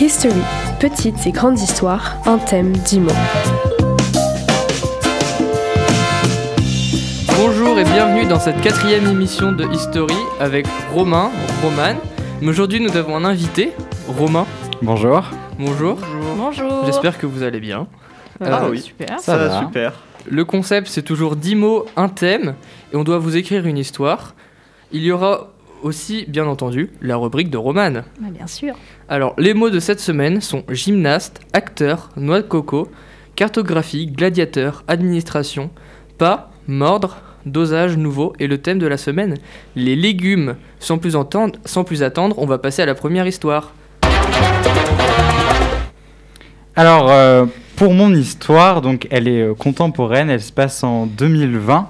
History, petites et grandes histoires, un thème, dix mots. Bonjour et bienvenue dans cette quatrième émission de History avec Romain, Romane. Mais aujourd'hui nous avons un invité, Romain. Bonjour. Bonjour. Bonjour. J'espère que vous allez bien. Ah Euh, oui, super. Ça va. super. Le concept c'est toujours 10 mots, un thème, et on doit vous écrire une histoire. Il y aura aussi, bien entendu, la rubrique de Romane. Bah, bien sûr. Alors, les mots de cette semaine sont gymnaste, acteur, noix de coco, cartographie, gladiateur, administration, pas, mordre, dosage nouveau et le thème de la semaine, les légumes. Sans plus, entendre, sans plus attendre, on va passer à la première histoire. Alors, euh, pour mon histoire, donc elle est euh, contemporaine, elle se passe en 2020.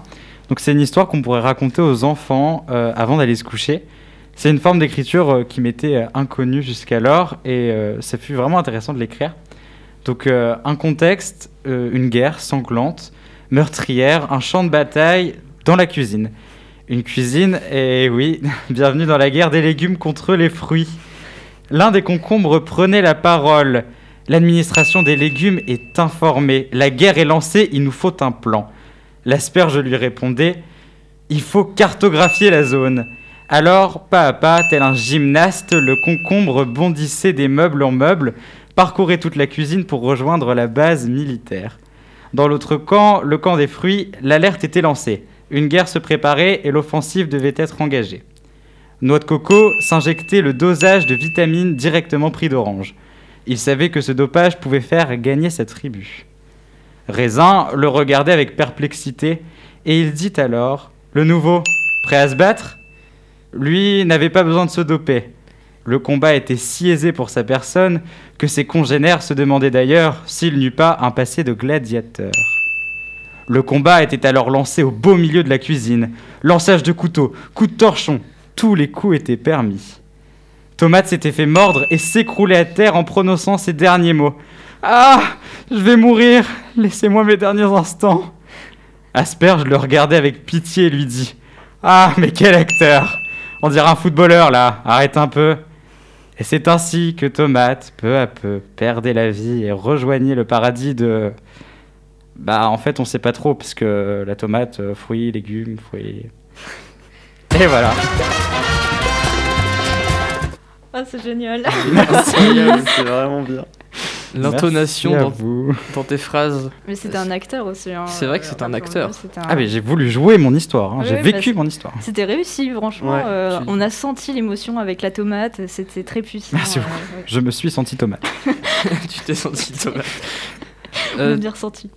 Donc c'est une histoire qu'on pourrait raconter aux enfants euh, avant d'aller se coucher. C'est une forme d'écriture euh, qui m'était euh, inconnue jusqu'alors et ça fut vraiment intéressant de l'écrire. Donc un contexte, une guerre sanglante, meurtrière, un champ de bataille dans la cuisine. Une cuisine, et oui, bienvenue dans la guerre des légumes contre les fruits. L'un des concombres prenait la parole. L'administration des légumes est informée. La guerre est lancée, il nous faut un plan. L'asperge lui répondait Il faut cartographier la zone. Alors, pas à pas, tel un gymnaste, le concombre bondissait des meubles en meubles, parcourait toute la cuisine pour rejoindre la base militaire. Dans l'autre camp, le camp des fruits, l'alerte était lancée. Une guerre se préparait et l'offensive devait être engagée. Noix de coco s'injectait le dosage de vitamines directement pris d'orange. Il savait que ce dopage pouvait faire gagner sa tribu. Raisin le regardait avec perplexité et il dit alors Le nouveau, prêt à se battre? Lui n'avait pas besoin de se doper. Le combat était si aisé pour sa personne que ses congénères se demandaient d'ailleurs s'il n'eût pas un passé de gladiateur. Le combat était alors lancé au beau milieu de la cuisine. Lançage de couteaux, coups de torchon, tous les coups étaient permis. Tomate s'était fait mordre et s'écroulait à terre en prononçant ces derniers mots. Ah Je vais mourir Laissez-moi mes derniers instants Asperge le regardait avec pitié et lui dit Ah, mais quel acteur On dirait un footballeur là, arrête un peu Et c'est ainsi que Tomate, peu à peu, perdait la vie et rejoignait le paradis de. Bah, en fait, on sait pas trop, parce que la tomate, euh, fruits, légumes, fruits. Et voilà Ah, c'est génial. c'est vraiment bien. L'intonation dans, tes phrases. Mais c'était un acteur aussi. hein. C'est vrai que c'est un acteur. un- Ah, mais j'ai voulu jouer mon histoire, hein. Oui, j'ai vécu bah, mon histoire. C'était réussi, franchement. Ouais, euh, tu- on a senti l'émotion avec la tomate. C'était très puissant. Merci euh, beaucoup. ouais. Je me suis senti tomate. tu t'es senti tomate. On Euh, bien ressenti.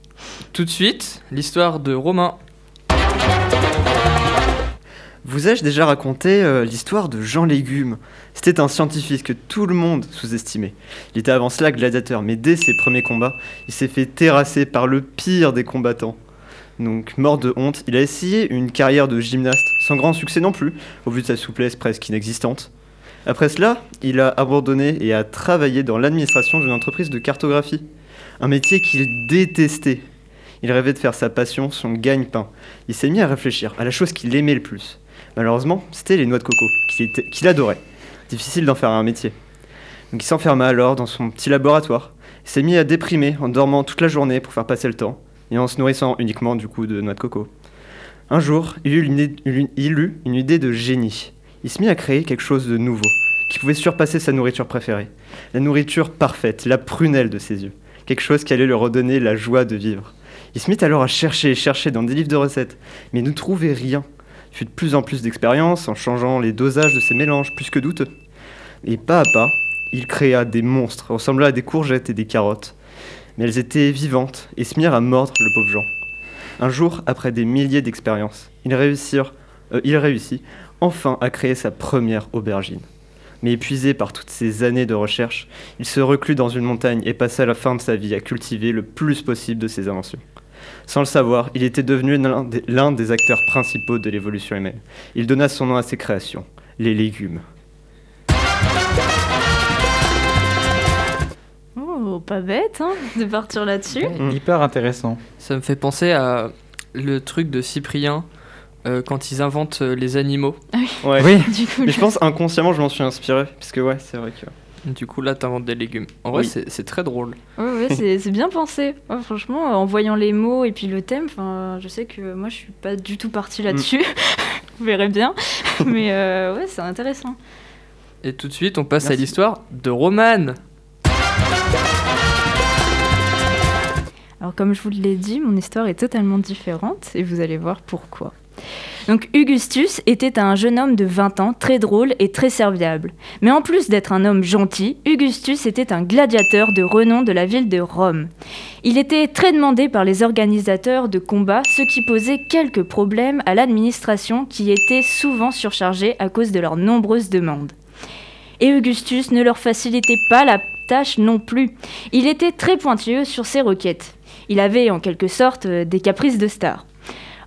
tout de suite, l'histoire de Romain. Vous ai-je déjà raconté euh, l'histoire de Jean Légume? C'était un scientifique que tout le monde sous-estimait. Il était avant cela gladiateur, mais dès ses premiers combats, il s'est fait terrasser par le pire des combattants. Donc, mort de honte, il a essayé une carrière de gymnaste, sans grand succès non plus, au vu de sa souplesse presque inexistante. Après cela, il a abandonné et a travaillé dans l'administration d'une entreprise de cartographie, un métier qu'il détestait. Il rêvait de faire sa passion, son gagne-pain. Il s'est mis à réfléchir à la chose qu'il aimait le plus. Malheureusement, c'était les noix de coco, qu'il adorait. Difficile d'en faire un métier. Donc il s'enferma alors dans son petit laboratoire. Il s'est mis à déprimer en dormant toute la journée pour faire passer le temps, et en se nourrissant uniquement du coup de noix de coco. Un jour, il eut une, une- il eut une idée de génie. Il se mit à créer quelque chose de nouveau, qui pouvait surpasser sa nourriture préférée. La nourriture parfaite, la prunelle de ses yeux. Quelque chose qui allait lui redonner la joie de vivre. Il se mit alors à chercher et chercher dans des livres de recettes, mais ne trouvait rien. Il fut de plus en plus d'expérience en changeant les dosages de ses mélanges, plus que douteux. Et pas à pas, il créa des monstres ressemblant à des courgettes et des carottes. Mais elles étaient vivantes et se mirent à mordre le pauvre Jean. Un jour, après des milliers d'expériences, il, euh, il réussit enfin à créer sa première aubergine. Mais épuisé par toutes ces années de recherche, il se reclut dans une montagne et passa la fin de sa vie à cultiver le plus possible de ses inventions. Sans le savoir, il était devenu l'un des, acteurs principaux de l'évolution humaine. Il donna son nom à ses créations, les légumes. Oh, pas bête, hein, de partir là-dessus. Hyper intéressant. Ça me fait penser à le truc de Cyprien euh, quand ils inventent euh, les animaux. Ouais. Oui, Du coup, Mais je pense inconsciemment, je m'en suis inspiré. Parce que, ouais, c'est vrai que. Du coup, là, t'inventes des légumes. En vrai, Oui. c'est très drôle. Ouais, ouais, c'est bien pensé. Ouais, franchement, en voyant les mots et puis le thème, enfin, je sais que moi, je suis pas du tout partie là-dessus. Vous verrez bien. Mais euh, ouais, c'est intéressant. Et tout de suite, on passe à l'histoire de Roman. Alors, comme je vous l'ai dit, mon histoire est totalement différente et vous allez voir pourquoi. Donc, Augustus était un jeune homme de 20 ans, très drôle et très serviable. Mais en plus d'être un homme gentil, Augustus était un gladiateur de renom de la ville de Rome. Il était très demandé par les organisateurs de combats, ce qui posait quelques problèmes à l'administration qui était souvent surchargée à cause de leurs nombreuses demandes. Et Augustus ne leur facilitait pas la tâche non plus. Il était très pointilleux sur ses requêtes. Il avait en quelque sorte euh, des caprices de star.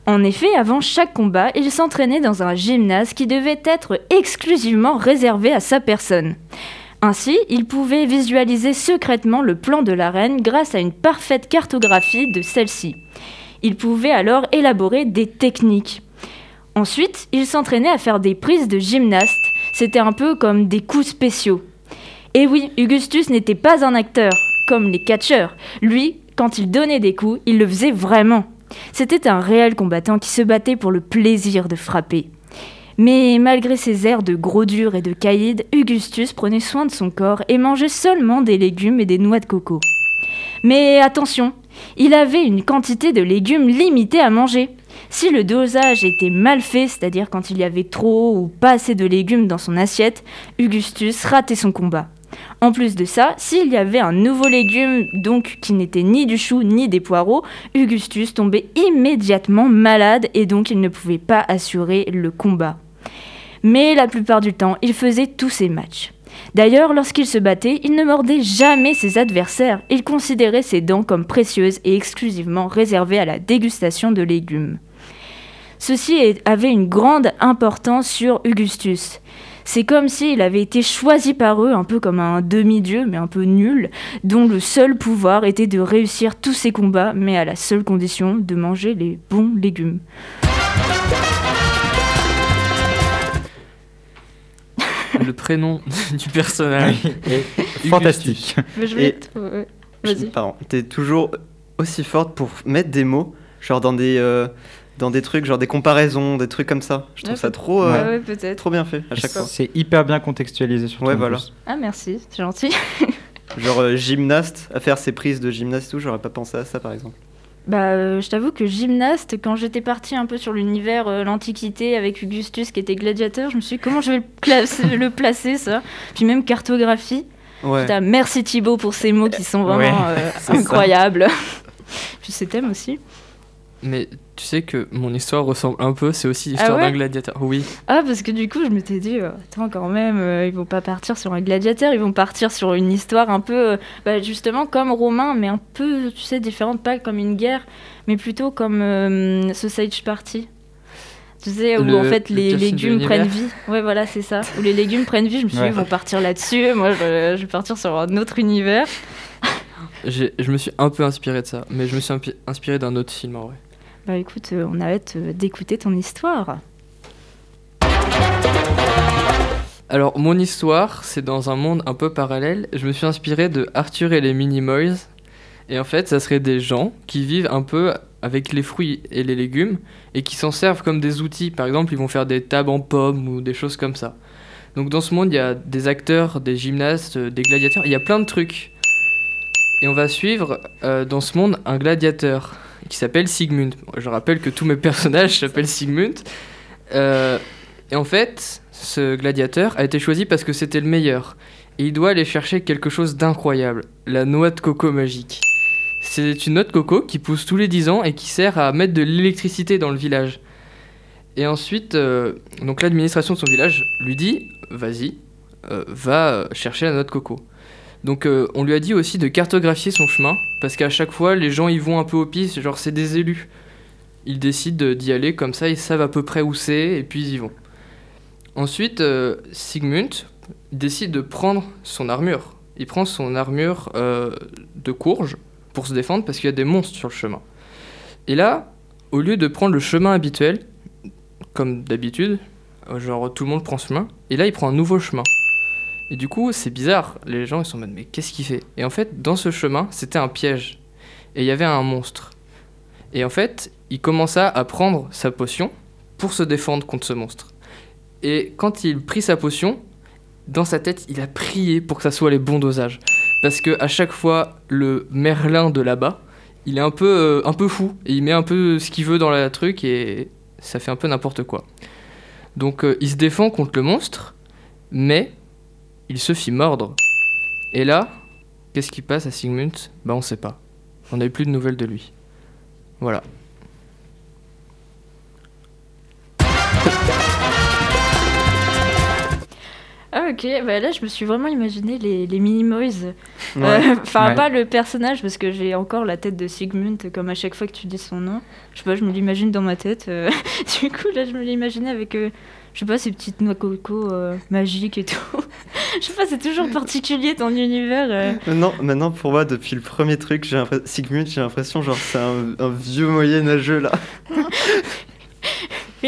En effet, avant chaque combat, il s'entraînait dans un gymnase qui devait être exclusivement réservé à sa personne. Ainsi, il pouvait visualiser secrètement le plan de l'arène grâce à une parfaite cartographie de celle-ci. Il pouvait alors élaborer des techniques. Ensuite, il s'entraînait à faire des prises de gymnaste. C'était un peu comme des coups spéciaux. Et oui, Augustus n'était pas un acteur, comme les catcheurs. Lui, quand il donnait des coups, il le faisait vraiment. C'était un réel combattant qui se battait pour le plaisir de frapper. Mais malgré ses airs de gros dur et de caïd, Augustus prenait soin de son corps et mangeait seulement des légumes et des noix de coco. Mais attention, il avait une quantité de légumes limitée à manger. Si le dosage était mal fait, c'est-à-dire quand il y avait trop ou pas assez de légumes dans son assiette, Augustus ratait son combat. En plus de ça, s'il y avait un nouveau légume, donc qui n'était ni du chou ni des poireaux, Augustus tombait immédiatement malade et donc il ne pouvait pas assurer le combat. Mais la plupart du temps, il faisait tous ses matchs. D'ailleurs, lorsqu'il se battait, il ne mordait jamais ses adversaires. Il considérait ses dents comme précieuses et exclusivement réservées à la dégustation de légumes. Ceci avait une grande importance sur Augustus. C'est comme s'il avait été choisi par eux, un peu comme un demi-dieu, mais un peu nul, dont le seul pouvoir était de réussir tous ses combats, mais à la seule condition de manger les bons légumes. Le prénom du personnage. Et fantastique. Mais je vais Vas-y. Pardon, t'es toujours aussi forte pour mettre des mots, genre dans des, euh, dans des trucs, genre des comparaisons, des trucs comme ça. Je trouve Ouais, ça trop, euh, Ouais, ouais, peut-être. trop bien fait à chaque fois. C'est hyper bien contextualisé surtout. Ouais, voilà. plus. Ah merci, c'est gentil. Genre euh, gymnaste, à faire ses prises de gymnaste et tout, j'aurais pas pensé à ça par exemple. Bah, euh, je t'avoue que gymnaste, quand j'étais partie un peu sur l'univers, euh, l'Antiquité, avec Augustus qui était gladiateur, je me suis dit comment je vais le, placer, le placer ça? Puis même cartographie. Ouais. Putain, merci Thibaut pour ces mots qui sont vraiment Ouais, euh, incroyables. Puis ces thèmes aussi. Mais tu sais que mon histoire ressemble un peu, c'est aussi l'histoire Ah ouais d'un gladiateur. Oui. Ah, parce que du coup, je m'étais dit, euh, attends, quand même, euh, ils vont pas partir sur un gladiateur, ils vont partir sur une histoire un peu, euh, bah, justement, comme Romain, mais un peu, tu sais, différente, pas comme une guerre, mais plutôt comme euh, Sausage Party. Tu sais, où Le- en fait le les légumes prennent vie. Ouais, voilà, c'est ça. Où les légumes prennent vie, je me suis dit, ils vont partir là-dessus. Moi, je, je vais partir sur un autre univers. J'ai- Je me suis un peu inspiré de ça, mais je me suis inspiré d'un autre film en vrai. Bah écoute, euh, on a hâte euh, d'écouter ton histoire. Alors, mon histoire, c'est dans un monde un peu parallèle. Je me suis inspiré de Arthur et les Minimoys. Et en fait, ça serait des gens qui vivent un peu avec les fruits et les légumes et qui s'en servent comme des outils. Par exemple, ils vont faire des tables en pommes ou des choses comme ça. Donc, dans ce monde, il y a des acteurs, des gymnastes, euh, des gladiateurs. Il y a plein de trucs. Et on va suivre dans ce monde un gladiateur qui s'appelle Sigmund. Je rappelle que tous mes personnages s'appellent Sigmund. Euh, et en fait, ce gladiateur a été choisi parce que c'était le meilleur. Et il doit aller chercher quelque chose d'incroyable, la noix de coco magique. C'est une noix de coco qui pousse tous les 10 ans et qui sert à mettre de l'électricité dans le village. Et ensuite, euh, donc l'administration de son village lui dit, vas-y, euh, va chercher la noix de coco. Donc euh, on lui a dit aussi de cartographier son chemin, parce qu'à chaque fois, les gens y vont un peu au pif, genre c'est des élus. Ils décident d'y aller comme ça, ils savent à peu près où c'est, et puis ils y vont. Ensuite, euh, Sigmund décide de prendre son armure. Il prend son armure euh, de courge pour se défendre parce qu'il y a des monstres sur le chemin. Et là, au lieu de prendre le chemin habituel, comme d'habitude, genre tout le monde prend ce chemin, et là il prend un nouveau chemin. Et du coup, c'est bizarre. Les gens, ils sont en mode, mais qu'est-ce qu'il fait? Et en fait, dans ce chemin, c'était un piège. Et il y avait un monstre. Et en fait, il commença à prendre sa potion pour se défendre contre ce monstre. Et quand il prit sa potion, dans sa tête, il a prié pour que ça soit les bons dosages. Parce que à chaque fois, le Merlin de là-bas, il est un peu, euh, un peu fou. Et il met un peu ce qu'il veut dans la truc et ça fait un peu n'importe quoi. Donc euh, il se défend contre le monstre, mais il se fit mordre. Et là, qu'est-ce qui passe à Sigmund? Bah on sait pas. On n'a eu plus de nouvelles de lui. Voilà. Ah ok, bah là je me suis vraiment imaginé les, les Minimoys. Euh, Ouais. Enfin Ouais. pas le personnage parce que j'ai encore la tête de Sigmund comme à chaque fois que tu dis son nom. Je sais pas, je me l'imagine dans ma tête. euh. du coup là je me l'imaginais avec, euh, je sais pas, ces petites noix coco euh, magiques et tout. je sais pas, c'est toujours particulier ton univers. euh. Maintenant, maintenant, pour moi, depuis le premier truc, j'ai l'impression- Sigmund, j'ai l'impression genre c'est un, un vieux moyenâgeux là.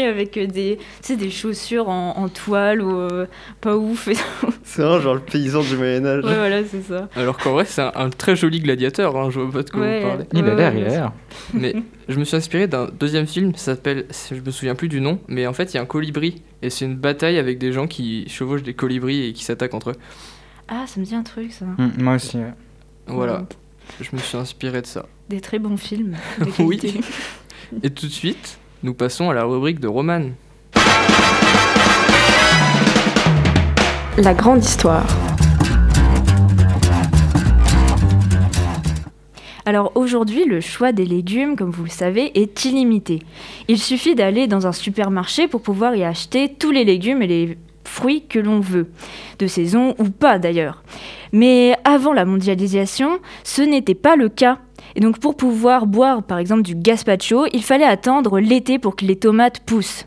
Avec des, tu sais, des chaussures en, en toile ou euh, pas ouf. Et tout. C'est vraiment genre le paysan du Moyen-Âge. ouais voilà c'est ça. Alors qu'en vrai, c'est un, un très joli gladiateur, hein, je vois pas de quoi Ouais. vous parlez. Il a l'air, il a l'air. Mais je me suis inspiré d'un deuxième film, ça s'appelle, je me souviens plus du nom, mais en fait, il y a un colibri. Et c'est une bataille avec des gens qui chevauchent des colibris et qui s'attaquent entre eux. Ah ça me dit un truc ça. Mm, moi aussi. ouais. Voilà, je me suis inspiré de ça. Des très bons films. de Oui. Et tout de suite, nous passons à la rubrique de Roman. La grande histoire. Alors aujourd'hui, le choix des légumes, comme vous le savez, est illimité. Il suffit d'aller dans un supermarché pour pouvoir y acheter tous les légumes et les fruits que l'on veut, de saison ou pas d'ailleurs. Mais avant la mondialisation, ce n'était pas le cas. Et donc pour pouvoir boire par exemple du gazpacho, il fallait attendre l'été pour que les tomates poussent.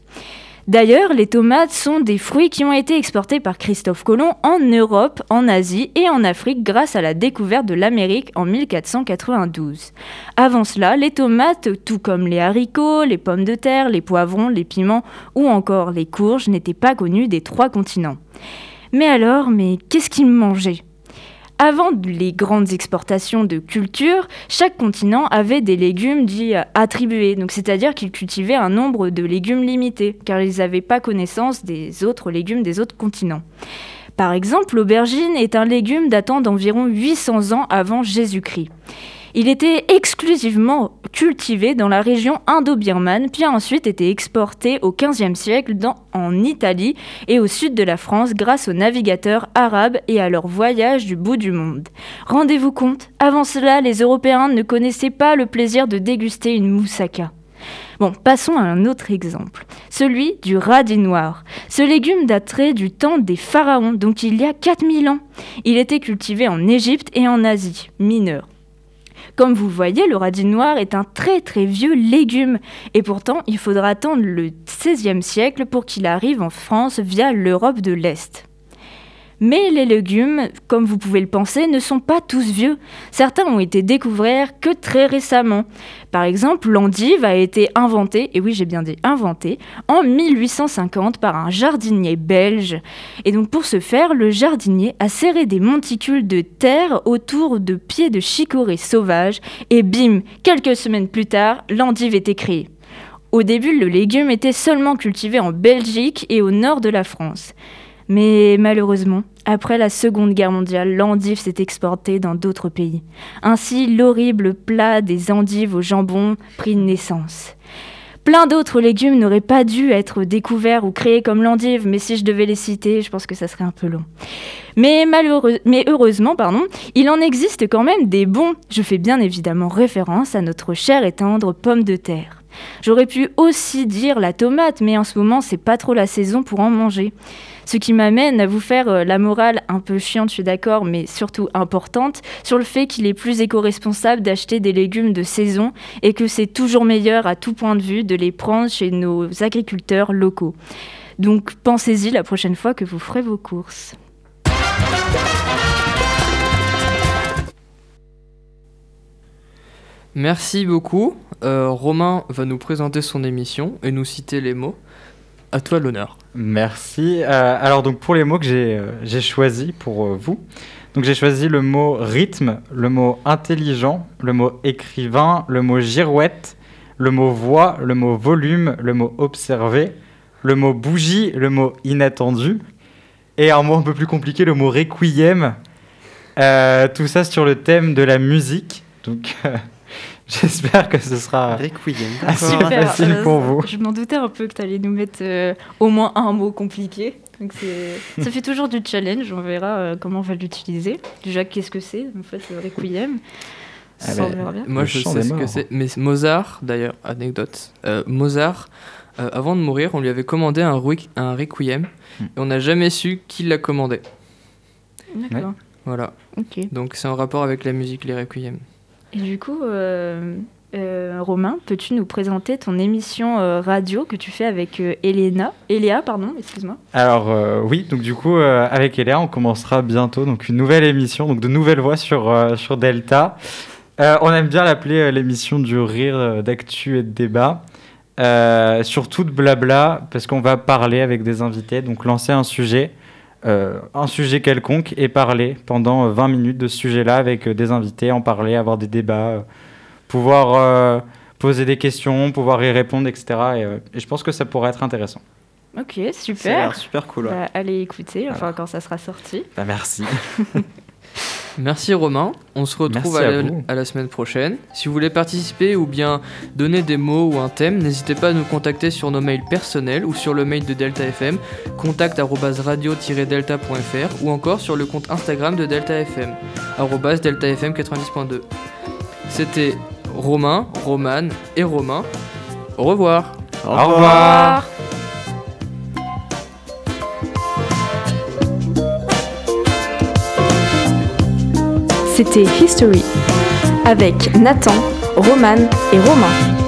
D'ailleurs, les tomates sont des fruits qui ont été exportés par Christophe Colomb en Europe, en Asie et en Afrique grâce à la découverte de l'Amérique en 1492. Avant cela, les tomates, tout comme les haricots, les pommes de terre, les poivrons, les piments ou encore les courges, n'étaient pas connus des trois continents. Mais alors, mais qu'est-ce qu'ils mangeaient? Avant les grandes exportations de cultures, chaque continent avait des légumes dits euh, attribués, c'est-à-dire qu'ils cultivaient un nombre de légumes limité, car ils n'avaient pas connaissance des autres légumes des autres continents. Par exemple, l'aubergine est un légume datant d'environ 800 ans avant Jésus-Christ. Il était exclusivement cultivé dans la région indo-birmane, puis a ensuite été exporté au XVe siècle en Italie et au sud de la France grâce aux navigateurs arabes et à leur voyage du bout du monde. Rendez-vous compte, avant cela, les Européens ne connaissaient pas le plaisir de déguster une moussaka. Bon, passons à un autre exemple, celui du radis noir. Ce légume daterait du temps des pharaons, donc il y a 4000 ans. Il était cultivé en Égypte et en Asie mineure. Comme vous voyez, le radis noir est un très très vieux légume et pourtant il faudra attendre le XVIe siècle pour qu'il arrive en France via l'Europe de l'Est. Mais les légumes, comme vous pouvez le penser, ne sont pas tous vieux. Certains ont été découverts que très récemment. Par exemple, l'endive a été inventée, et oui j'ai bien dit inventée, en 1850 par un jardinier belge. Et donc pour ce faire, le jardinier a serré des monticules de terre autour de pieds de chicorée sauvages, et bim, quelques semaines plus tard, l'endive était créée. Au début, le légume était seulement cultivé en Belgique et au nord de la France. Mais malheureusement, après la Seconde Guerre mondiale, l'endive s'est exportée dans d'autres pays. Ainsi, l'horrible plat des endives au jambon prit naissance. Plein d'autres légumes n'auraient pas dû être découverts ou créés comme l'endive, mais si je devais les citer, je pense que ça serait un peu long. Mais, malheureux- heureusement, pardon, il en existe quand même des bons. Je fais bien évidemment référence à notre chère et tendre pomme de terre. J'aurais pu aussi dire la tomate, mais en ce moment, c'est pas trop la saison pour en manger. Ce qui m'amène à vous faire euh, la morale un peu chiante, je suis d'accord, mais surtout importante, sur le fait qu'il est plus éco-responsable d'acheter des légumes de saison et que c'est toujours meilleur à tout point de vue de les prendre chez nos agriculteurs locaux. Donc pensez-y la prochaine fois que vous ferez vos courses. Merci beaucoup. Euh, Romain va nous présenter son émission et nous citer les mots. À toi l'honneur. Merci. Euh, alors donc pour les mots que j'ai euh, choisis pour euh, vous, donc j'ai choisi le mot rythme, le mot intelligent, le mot écrivain, le mot girouette, le mot voix, le mot volume, le mot observé, le mot bougie, le mot inattendu, et un mot un peu plus compliqué, le mot requiem. Euh, tout ça sur le thème de la musique. Donc j'espère que ce sera Requiem. assez. Super, facile euh, pour vous. Je m'en doutais un peu que tu allais nous mettre euh, au moins un mot compliqué. Donc ça fait toujours du challenge, on verra euh, comment on va l'utiliser. Déjà, qu'est-ce que c'est en fait le requiem Ah Ça, bah, verra bien. Moi, Le je sais ce que c'est. Mais Mozart, d'ailleurs, anecdote. euh, Mozart, euh, avant de mourir, on lui avait commandé un, un requiem Hmm. et on n'a jamais su qui l'a commandé. D'accord, Voilà. ok. Donc c'est en rapport avec la musique, les requiems. Et du coup, euh, euh, Romain, peux-tu nous présenter ton émission euh, radio que tu fais avec Elena Eléa, pardon, excuse-moi. Alors oui, donc du coup avec Eléa, on commencera bientôt donc une nouvelle émission, donc de nouvelles voix sur sur Delta. On aime bien l'appeler l'émission du rire, d'actu et de débat. Surtout de blabla, parce qu'on va parler avec des invités, donc lancer un sujet, euh, un sujet quelconque, et parler pendant euh, 20 minutes de ce sujet-là avec euh, des invités, en parler, avoir des débats, euh, pouvoir euh, poser des questions, pouvoir y répondre, etc. Et, euh, et je pense que ça pourrait être intéressant. Ok, Ça a super. l'air super cool. ouais. Bah, allez écouter, enfin quand ça sera sorti. Bah, merci. Merci Romain. On se retrouve à, à la, vous. à la semaine prochaine. Si vous voulez participer ou bien donner des mots ou un thème, n'hésitez pas à nous contacter sur nos mails personnels ou sur le mail de Delta FM, contact@radio-delta.fr ou encore sur le compte Instagram de Delta FM, deltafm 90.2. C'était Romain, Romane et Romain. Au revoir. Au Au revoir. C'était History avec Nathan, Roman et Romain.